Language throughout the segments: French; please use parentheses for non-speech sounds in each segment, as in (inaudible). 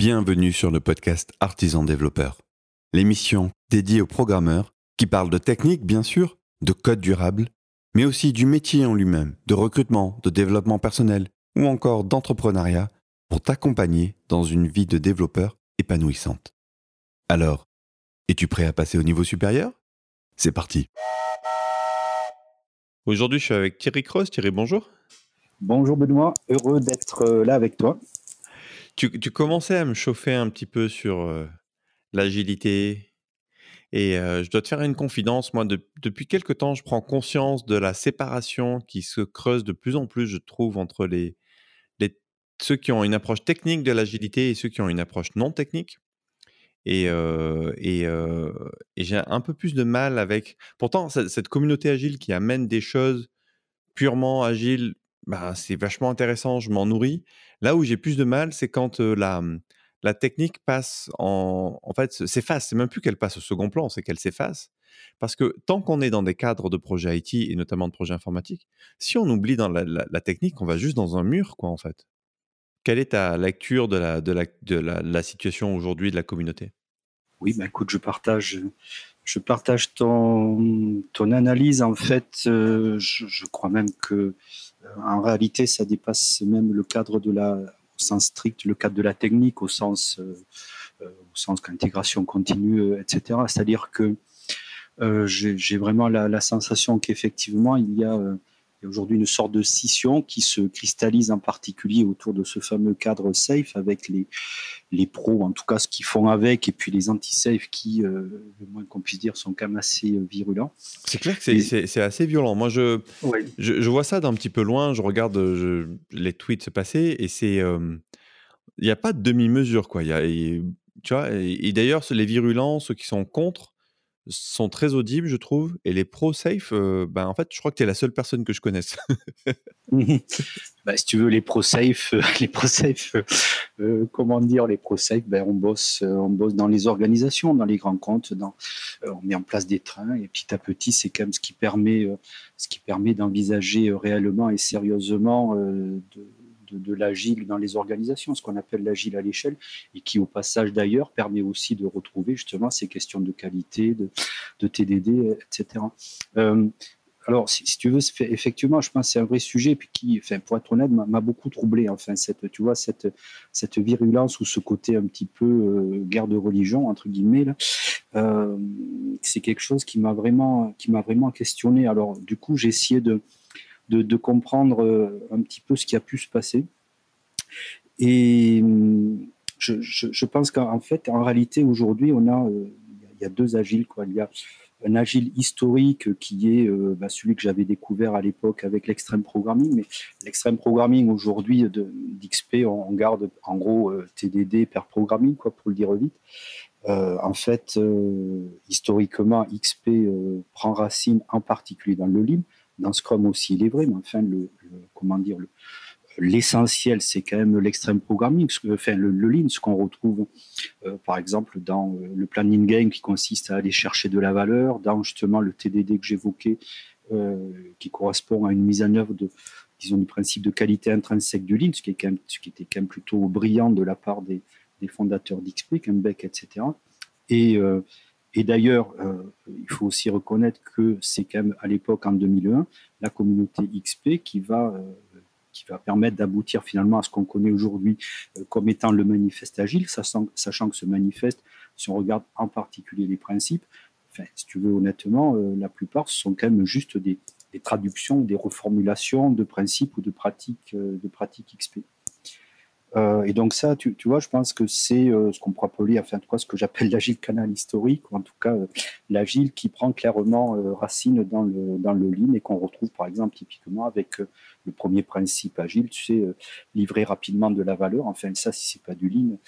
Bienvenue sur le podcast Artisan Développeur, l'émission dédiée aux programmeurs qui parle de technique, bien sûr, de code durable, mais aussi du métier en lui-même, de recrutement, de développement personnel ou encore d'entrepreneuriat pour t'accompagner dans une vie de développeur épanouissante. Alors, es-tu prêt à passer au niveau supérieur? C'est parti Aujourd'hui, je suis avec Thierry Cross. Thierry, bonjour. Bonjour Benoît, heureux d'être euh, là avec toi. Tu, commençais à me chauffer un petit peu sur l'agilité. Et je dois te faire une confidence. Moi, depuis quelque temps, je prends conscience de la séparation qui se creuse de plus en plus, je trouve, entre les, ceux qui ont une approche technique de l'agilité et ceux qui ont une approche non technique. Et, et, j'ai un peu plus de mal avec. Pourtant, cette communauté agile qui amène des choses purement agiles, bah, c'est vachement intéressant, je m'en nourris. Là où j'ai plus de mal, c'est quand la, la technique passe en. En fait, s'efface. C'est même plus qu'elle passe au second plan, c'est qu'elle s'efface. Parce que tant qu'on est dans des cadres de projets IT et notamment de projets informatiques, si on oublie dans la, technique, on va juste dans un mur, quoi, en fait. Quelle est ta lecture de la, de la, de la, situation aujourd'hui de la communauté? Oui, bah écoute, je partage, je partage ton, ton analyse. En fait, je, crois même que en réalité, ça dépasse même le cadre de la, au sens strict, le cadre de la technique, au sens, euh, euh, au sens qu'intégration continue, euh, etc. C'est-à-dire que j'ai vraiment la, la sensation qu'effectivement, il y a il y a aujourd'hui une sorte de scission qui se cristallise en particulier autour de ce fameux cadre safe avec les, les pros, en tout cas ce qu'ils font avec, et puis les anti-safe qui, euh, le moins qu'on puisse dire, sont quand même assez euh, virulents. C'est clair que c'est assez violent. Moi, je, je, vois ça d'un petit peu loin, je regarde les tweets se passer, et c'est. Euh, il n'y a pas de demi-mesure, quoi. Y a, tu vois, et d'ailleurs, les virulents, ceux qui sont contre, sont très audibles, je trouve. Et les pro safe, euh, ben, en fait, je crois que tu es la seule personne que je connaisse. (laughs) bah, si tu veux, les pro safe, euh, (laughs) les euh, comment dire, les pro safe, ben, on, bosse, on bosse dans les organisations, dans les grands comptes, dans, on met en place des trains. Et petit à petit, c'est quand même ce qui permet, ce qui permet d'envisager réellement et sérieusement de de, l'agile dans les organisations, ce qu'on appelle l'agile à l'échelle, et qui au passage d'ailleurs permet aussi de retrouver justement ces questions de qualité, de, TDD, etc. Euh, alors, si, tu veux, effectivement, je pense que c'est un vrai sujet, puis qui, enfin, pour être honnête, m'a beaucoup troublé. Enfin, cette, tu vois, cette, cette virulence ou ce côté un petit peu euh, guerre de religion entre guillemets, euh, c'est quelque chose qui m'a vraiment, qui m'a vraiment questionné. Alors, du coup, j'ai essayé de, de, comprendre euh, un petit peu ce qui a pu se passer. Et hum, je, pense qu'en fait, en réalité, aujourd'hui, on a, euh, il y a deux agiles. Quoi. Il y a un agile historique qui est euh, bah, celui que j'avais découvert à l'époque avec l'extrême programming. Mais l'extrême programming aujourd'hui d'XP, on, garde en gros TDD per programming, quoi, pour le dire vite. en fait, historiquement, XP prend racine en particulier dans le Lean dans Scrum aussi, vrai, mais enfin, le, comment dire, l'essentiel, c'est quand même l'extrême programming, enfin, le, lean, ce qu'on retrouve, euh, par exemple, dans euh, le planning game qui consiste à aller chercher de la valeur, dans justement le TDD que j'évoquais, euh, qui correspond à une mise en œuvre de, disons, du principe de qualité intrinsèque du lean, ce qui était quand même plutôt brillant de la part des, des fondateurs d'XP, Beck, etc. Et et d'ailleurs, euh, il faut aussi reconnaître que c'est quand même à l'époque, en 2001, la communauté XP qui va, euh, qui va permettre d'aboutir finalement à ce qu'on connaît aujourd'hui euh, comme étant le manifeste agile, sachant, que ce manifeste, si on regarde en particulier les principes, enfin, si tu veux honnêtement, la plupart ce sont quand même juste des, des traductions, des reformulations de principes ou de pratiques, de pratiques XP. Euh, et donc ça, tu, tu, vois, je pense que c'est euh, ce qu'on pourrait appeler, enfin, quoi, ce que j'appelle (laughs) l'agile canal historique, ou en tout cas euh, l'agile qui prend clairement racine dans le, dans le lean et qu'on retrouve par exemple typiquement avec le premier principe agile, tu sais, livrer rapidement de la valeur. Enfin, ça, si c'est pas du lean,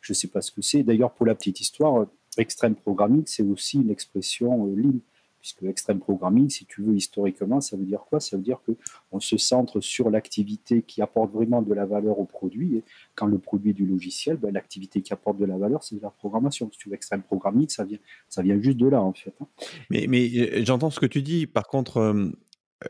je sais pas ce que c'est. D'ailleurs, pour la petite histoire, extreme programming, c'est aussi une expression lean puisque extreme programming, si tu veux, historiquement, ça veut dire quoi? Ça veut dire qu'on se centre sur l'activité qui apporte vraiment de la valeur au produit. Et quand le produit est du logiciel, ben, l'activité qui apporte de la valeur, c'est de la programmation. Si tu veux, extreme programming, ça vient, ça vient juste de là, en fait. Hein. Mais, euh, j'entends ce que tu dis. Par contre, euh,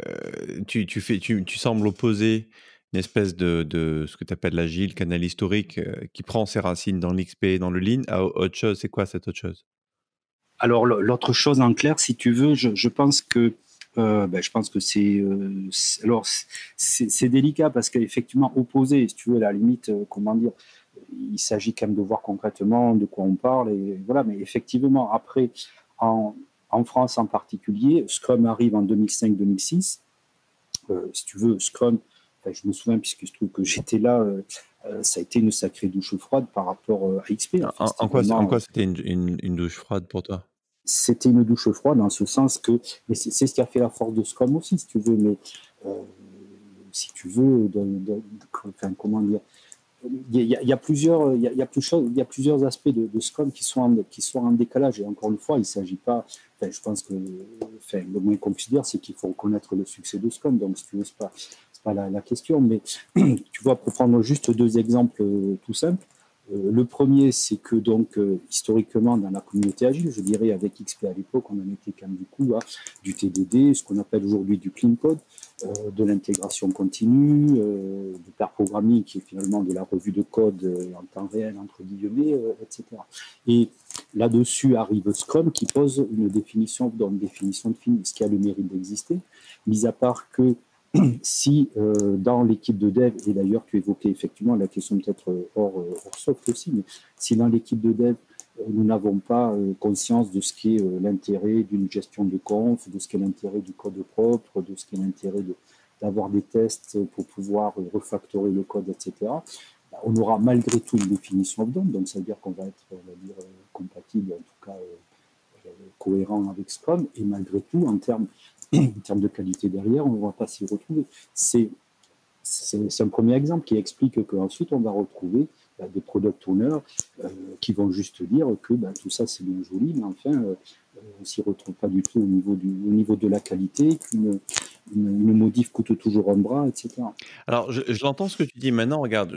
euh, tu, tu, fais, tu, tu sembles opposer une espèce de, de ce que tu appelles l'agile, canal historique, qui prend ses racines dans l'XP, dans le Lean, à autre chose. C'est quoi cette autre chose? Alors, l'autre chose en clair, si tu veux, je, pense que ben, je pense que c'est alors c'est délicat parce qu'effectivement opposé, si tu veux, à la limite, comment dire, il s'agit quand même de voir concrètement de quoi on parle et voilà. Mais effectivement, après, en, en France en particulier, Scrum arrive en 2005-2006. si tu veux, Scrum je me souviens, puisque je trouve que j'étais là, euh, euh, ça a été une sacrée douche froide par rapport euh, à XP. en, quoi, c'était une, douche froide pour toi? C'était une douche froide dans ce sens que, c'est ce qui a fait la force de Scrum aussi, si tu veux, mais si tu veux, comment dire, il y, a, plusieurs, il y a, plusieurs aspects de, Scrum qui sont, en, qui sont en décalage. Et encore une fois, il ne s'agit pas. je pense que le moins qu'on puisse dire, c'est qu'il faut reconnaître le succès de Scrum. Donc, si tu veux, pas, pas la, question, mais (clears throat) tu vois, pour prendre juste deux exemples euh, tout simples, euh, le premier, c'est que donc euh, historiquement dans la communauté agile, je dirais avec XP à l'époque, on en était quand même du coup à du TDD, ce qu'on appelle aujourd'hui du clean code, de l'intégration continue, du pair programming qui est finalement de la revue de code en temps réel entre guillemets, etc. Et là-dessus arrive Scrum qui pose une définition, une définition de fini, ce qui a le mérite d'exister, mis à part que si euh, dans l'équipe de dev, et d'ailleurs tu évoquais effectivement la question peut-être euh, hors, euh, hors, soft aussi, mais si dans l'équipe de dev, nous n'avons pas conscience de ce qui est l'intérêt d'une gestion de conf, de ce qui est l'intérêt du code propre, de ce qui est l'intérêt d'avoir des tests pour pouvoir refactorer le code, etc., bah, on aura malgré tout une définition of donc ça veut dire qu'on va être compatible, en tout cas cohérent avec Scrum, et malgré tout, en termes (clears throat) en termes de qualité derrière, on ne va pas s'y retrouver. C'est un premier exemple qui explique qu'ensuite on va retrouver bah, des product owners euh, qui vont juste dire que bah, tout ça c'est bien joli, mais enfin euh, on ne s'y retrouve pas du tout au niveau, du, au niveau de la qualité, qu'une une, modif coûte toujours un bras, etc. Alors je, l'entends ce que tu dis maintenant, regarde,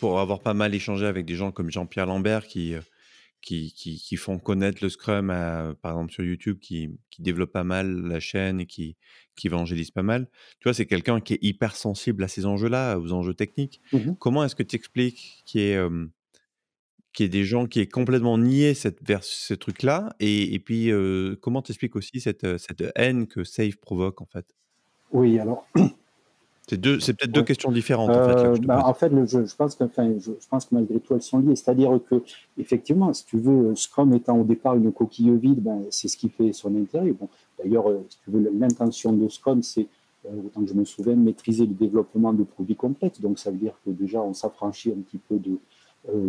pour avoir pas mal échangé avec des gens comme Jean-Pierre Lambert qui euh, qui, qui, font connaître le Scrum, par exemple sur YouTube, qui, qui développe pas mal la chaîne et qui, qui évangélise pas mal. Tu vois, c'est quelqu'un qui est hyper sensible à ces enjeux-là, aux enjeux techniques. Mmh Comment est-ce que tu expliques qu'il y, ait, y des gens qui aient complètement nié cette, vers ce truc-là et, et, puis, comment tu expliques aussi cette, cette haine que Save provoque, en fait? Oui, alors c'est, peut-être deux questions différentes. en fait, euh, bah, je, pense que, je, pense que malgré tout, elles sont liées. C'est-à-dire que, effectivement, si tu veux, Scrum étant au départ une coquille vide, ben, c'est ce qui fait son intérêt. Bon, d'ailleurs, euh, si tu veux, l'intention de Scrum, c'est, euh, autant que je me souviens, maîtriser le développement de produits complexes. Donc, ça veut dire que déjà, on s'affranchit un petit peu de,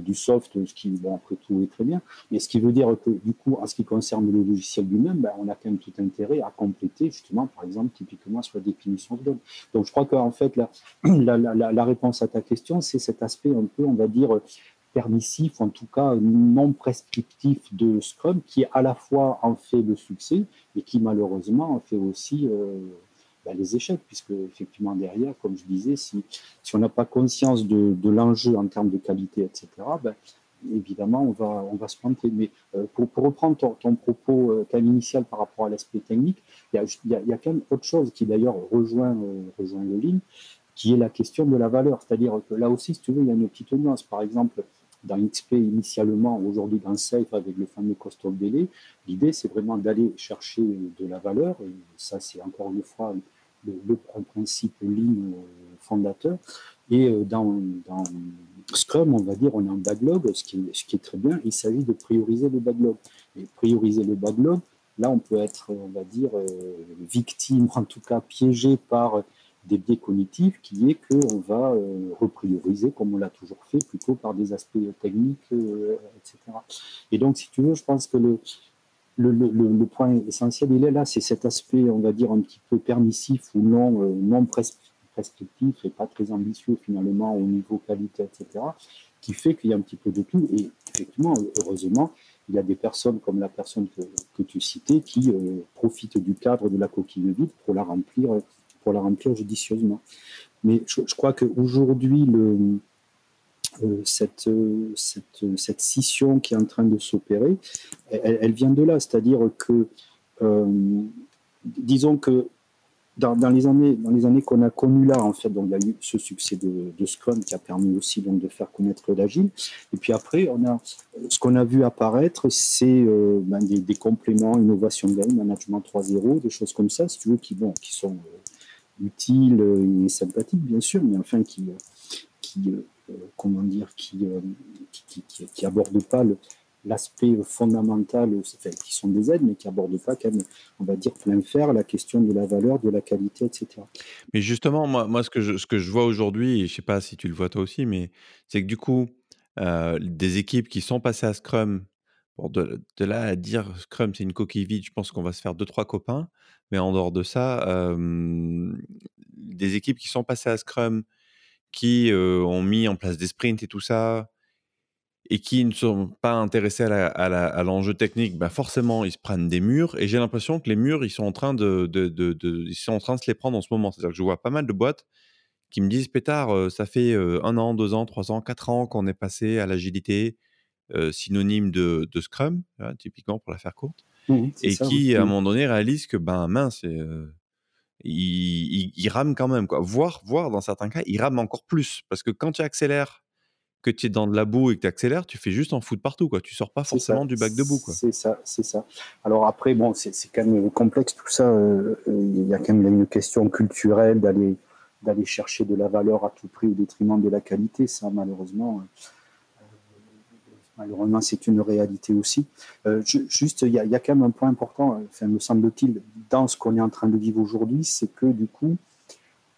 du soft, ce qui, bon, après tout, est très bien. Mais ce qui veut dire que, du coup, en ce qui concerne le logiciel lui-même, ben, on a quand même tout intérêt à compléter, justement, par exemple, typiquement sur la définition de données. Donc, je crois qu'en fait, (clears throat) la, réponse à ta question, c'est cet aspect un peu, on va dire, permissif, en tout cas non prescriptif de Scrum, qui à la fois en fait le succès, et qui malheureusement en fait aussi euh, bah, les échecs, puisque effectivement derrière, comme je disais, si, si on n'a pas conscience de, de l'enjeu en termes de qualité, etc., ben, évidemment, on va, on va se planter. Mais euh, pour, reprendre ton, propos euh, initial par rapport à l'aspect technique, il y a, y, y a, quand même autre chose qui d'ailleurs rejoint, euh, rejoint le ligne, qui est la question de la valeur. C'est-à-dire que là aussi, si tu veux, il y a une petite nuance. Par exemple, dans XP initialement, aujourd'hui dans Safe avec le fameux cost of delay, l'idée c'est vraiment d'aller chercher de la valeur, et ça c'est encore une fois le, principe ligne euh, fondateur. Et euh, dans, Scrum, on va dire, on a un backlog, ce qui, est, ce qui est très bien. Il s'agit de prioriser le backlog. Et prioriser le backlog, là, on peut être, on va dire, euh, victime, en tout cas piégé par des biais cognitifs, qui est qu'on va reprioriser, comme on l'a toujours fait, plutôt par des aspects techniques, etc. Et donc, si tu veux, je pense que le, le, point essentiel, il est là, c'est cet aspect, on va dire, un petit peu permissif ou non, euh, non prescriptif et pas très ambitieux finalement au niveau qualité, etc., qui fait qu'il y a un petit peu de tout. Et effectivement, heureusement, il y a des personnes comme la personne que, tu citais qui euh, profitent du cadre de la coquille vide pour la remplir, pour la remplir judicieusement. Mais je, je crois qu'aujourd'hui, le, cette, euh, cette, cette, scission qui est en train de s'opérer, elle, vient de là. C'est-à-dire que, euh, disons que dans, les années, années qu'on a connues là, en fait, donc il y a eu ce succès de, Scrum qui a permis aussi donc, de faire connaître l'agile. Et puis après, ce qu'on a vu apparaître, c'est euh, ben, des, compléments, innovation game, management 3.0, des choses comme ça, si tu veux, qui, sont euh, utiles et sympathiques, bien sûr, mais enfin qui comment dire, qui, qui, qui, qui abordent pas l'aspect fondamental, qui sont des aides, mais qui n'abordent pas, quand même, on va dire, plein fer, la question de la valeur, de la qualité, etc. Mais justement, moi, ce, que je, vois aujourd'hui, et je ne sais pas si tu le vois toi aussi, mais c'est que du coup, euh, des équipes qui sont passées à Scrum, de, là à dire Scrum, c'est une coquille vide, je pense qu'on va se faire deux, trois copains. Mais en dehors de ça, euh, des équipes qui sont passées à Scrum, qui euh, ont mis en place des sprints et tout ça, et qui ne sont pas intéressés à l'enjeu technique, bah forcément, ils se prennent des murs. Et j'ai l'impression que les murs, ils sont, en train de, de, de, ils sont en train de se les prendre en ce moment. C'est-à-dire que je vois pas mal de boîtes qui me disent, Pétard, euh, ça fait euh, un an, deux ans, trois ans, quatre ans qu'on est passé à l'agilité, euh, synonyme de, Scrum, typiquement pour la faire courte. et qui, à un moment donné, réalisent que, ben mince, ils, rament quand même. Quoi. Voire, voire, dans certains cas, ils rament encore plus. Parce que quand tu accélères que tu es dans de la boue et que tu accélères, tu fais juste en foot partout. Quoi. Tu sors pas forcément du bac debout. C'est ça, c'est ça. Alors après, bon, c'est quand même complexe tout ça. Euh, il y a quand même une question culturelle d'aller d'aller chercher de la valeur à tout prix au détriment de la qualité. Ça, malheureusement, euh, malheureusement, c'est une réalité aussi. Euh, juste, il y, a, quand même un point important, enfin, me semble-t-il, dans ce qu'on est en train de vivre aujourd'hui, c'est que du coup,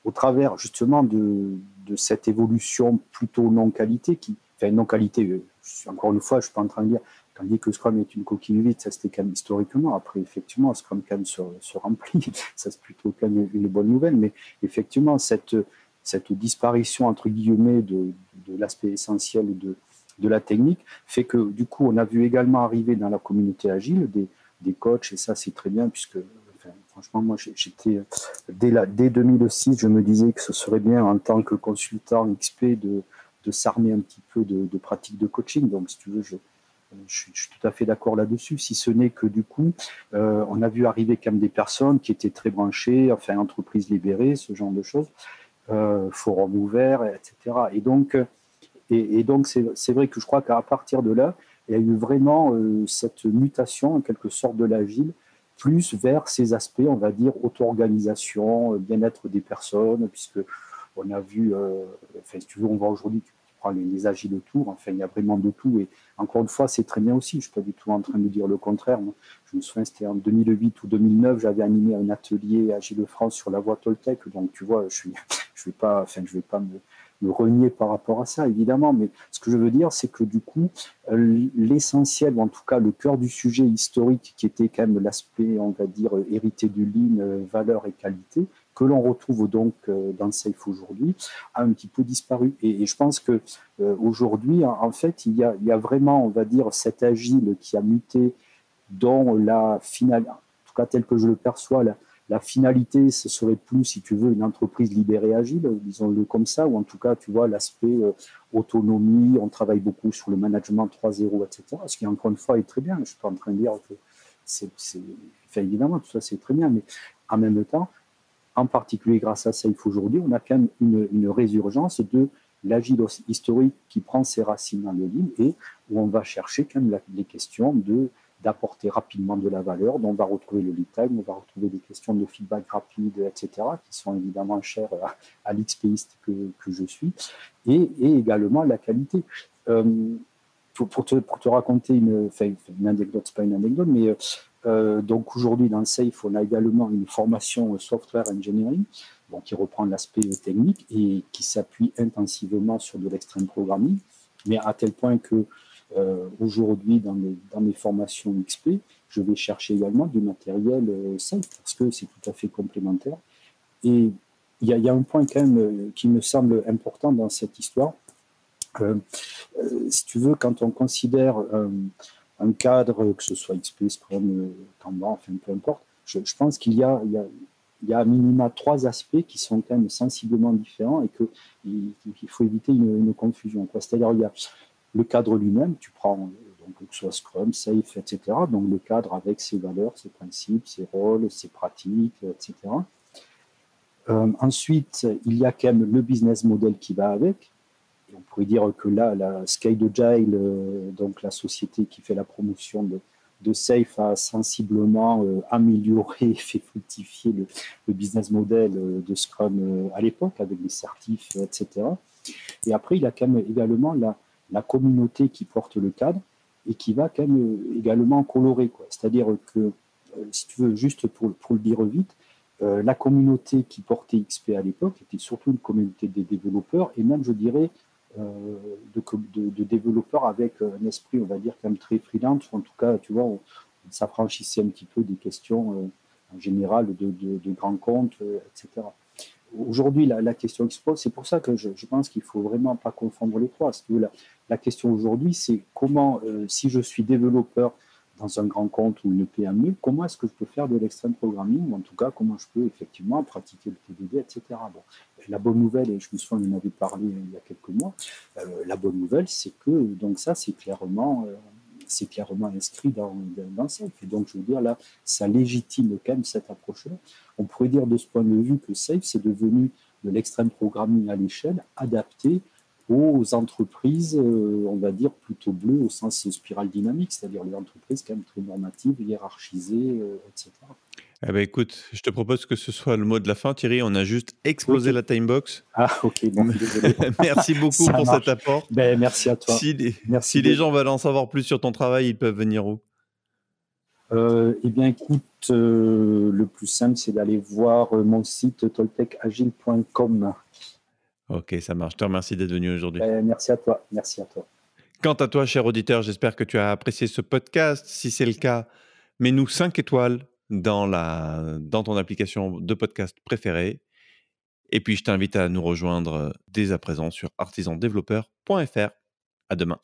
au travers justement de, cette évolution plutôt non-qualité, qui, enfin non-qualité, euh, encore une fois, je suis pas en train de dire, quand on dit que Scrum est une coquille vide, ça c'était quand même historiquement, après effectivement, Scrum quand même se, remplit, (laughs) ça c'est plutôt quand même une bonne nouvelle, mais effectivement, cette, cette disparition, entre guillemets, de, de l'aspect essentiel de, de la technique fait que du coup, on a vu également arriver dans la communauté agile des, des coachs, et ça c'est très bien, puisque Franchement, moi, j'étais dès, dès 2006, je me disais que ce serait bien en tant que consultant XP de, de s'armer un petit peu de, de pratiques de coaching. Donc, si tu veux, je, je, suis, tout à fait d'accord là-dessus, si ce n'est que du coup, euh, on a vu arriver quand même des personnes qui étaient très branchées, enfin, entreprises libérées, ce genre de choses, euh, forum ouvert, etc. Et donc, et, donc c'est vrai que je crois qu'à partir de là, il y a eu vraiment euh, cette mutation, en quelque sorte, de l'agile plus vers ces aspects, on va dire, auto-organisation, euh, bien-être des personnes, puisque on a vu, euh, enfin, si tu veux, on voit aujourd'hui, tu prends les, les agiles autour, enfin, il y a vraiment de tout. Et encore une fois, c'est très bien aussi. Je ne suis pas du tout en train de dire le contraire. Je me souviens, c'était en 2008 ou 2009, j'avais animé un atelier Agile France sur la voie Toltec. Donc, tu vois, je ne (laughs) je vais pas, enfin, vais pas me renier par rapport à ça, évidemment, mais ce que je veux dire, c'est que du coup, euh, l'essentiel, ou en tout cas le cœur du sujet historique, qui était quand même l'aspect, on va dire, hérité du lean, euh, valeur et qualité, que l'on retrouve donc euh, dans Safe aujourd'hui, a un petit peu disparu. Et, je pense que aujourd'hui, en fait, il y, a, vraiment, on va dire, cet agile qui a muté dans la finale, en tout cas tel que je le perçois, là, la finalité, ce serait plus, si tu veux, une entreprise libérée agile, disons-le comme ça, ou en tout cas, tu vois, l'aspect euh, autonomie, on travaille beaucoup sur le management 3.0, etc. Ce qui, encore une fois, est très bien. Je suis pas en train de dire que c'est, enfin, évidemment, tout ça, c'est très bien, mais en même temps, en particulier grâce à Safe aujourd'hui, on a quand même une, résurgence de l'agile historique qui prend ses racines dans le livre et où on va chercher quand même les questions de d'apporter rapidement de la valeur. Donc, on va retrouver le lead time, on va retrouver des questions de feedback rapide, etc., qui sont évidemment chères à, l'expéiste que, que, je suis, et, également la qualité. Euh, pour, te, pour, te, raconter une, enfin, une anecdote, c'est pas une anecdote, mais euh, donc aujourd'hui dans SAFE, on a également une formation software engineering, donc qui reprend l'aspect technique et qui s'appuie intensivement sur de l'extrême programming, mais à tel point que aujourd'hui, dans mes, formations XP, je vais chercher également du matériel euh, safe parce que c'est tout à fait complémentaire. Et il y, a un point quand même euh, qui me semble important dans cette histoire. si tu veux, quand on considère un cadre, que ce soit XP, Scrum, Kanban, enfin peu importe, je, pense qu'il y a, il à minima trois aspects qui sont quand même sensiblement différents et qu'il il faut éviter une, une confusion. C'est-à-dire il y a le cadre lui-même, tu prends donc, que ce soit Scrum, Safe, etc. Donc le cadre avec ses valeurs, ses principes, ses rôles, ses pratiques, etc. ensuite, il y a quand même le business model qui va avec. on pourrait dire que là, la Scale Agile, donc la société qui fait la promotion de, de Safe a sensiblement euh, amélioré (laughs) fait fructifier le, business model euh, de Scrum euh, à l'époque avec les certifs, etc. Et après, il y a quand même également la, la communauté qui porte le cadre et qui va quand même également colorer. C'est-à-dire que, si tu veux, juste pour, le dire vite, la communauté qui portait XP à l'époque était surtout une communauté des développeurs et même, je dirais, euh, de, développeurs avec un esprit, on va dire, quand même très freelance. En tout cas, tu vois, on, s'affranchissait un petit peu des questions euh, en général de, grands comptes, euh, etc. Aujourd'hui, la, question expose, c'est pour ça que je, pense qu'il ne faut vraiment pas confondre les trois. La, la question aujourd'hui, c'est comment, si je suis développeur dans un grand compte ou une PME, comment est-ce que je peux faire de l'extrême programming, ou en tout cas, comment je peux effectivement pratiquer le TDD, etc. Bon, la bonne nouvelle, et je me souviens, on en avait parlé il y a quelques mois, euh, la bonne nouvelle, c'est que donc ça, c'est clairement, euh, c'est clairement inscrit dans, dans Safe. Et donc, je veux dire, là, ça légitime quand même cette approche-là. On pourrait dire de ce point de vue que Safe, c'est devenu de l'extrême programming à l'échelle, adapté aux entreprises, euh, on va dire, plutôt bleues au sens spirale dynamique, c'est-à-dire les entreprises quand même très normatives, hiérarchisées, etc. Eh ben écoute, je te propose que ce soit le mot de la fin, Thierry. On a juste explosé la timebox. Ah, ok, bon, (laughs) (laughs) merci beaucoup pour cet apport. Ben, merci à toi. Si les, merci les gens veulent en savoir plus sur ton travail, ils peuvent venir où? Euh, Eh bien, écoute, euh, le plus simple, c'est d'aller voir euh, mon site toltecagile.com. Ok, ça marche. Je te remercie d'être venu aujourd'hui. Ben, merci à toi. Merci à toi. Quant à toi, cher auditeur, j'espère que tu as apprécié ce podcast. Si c'est le cas, mets-nous 5 étoiles dans, la, dans ton application de podcast préférée. Et puis, je t'invite à nous rejoindre dès à présent sur artisandéveloppeur.fr. À demain.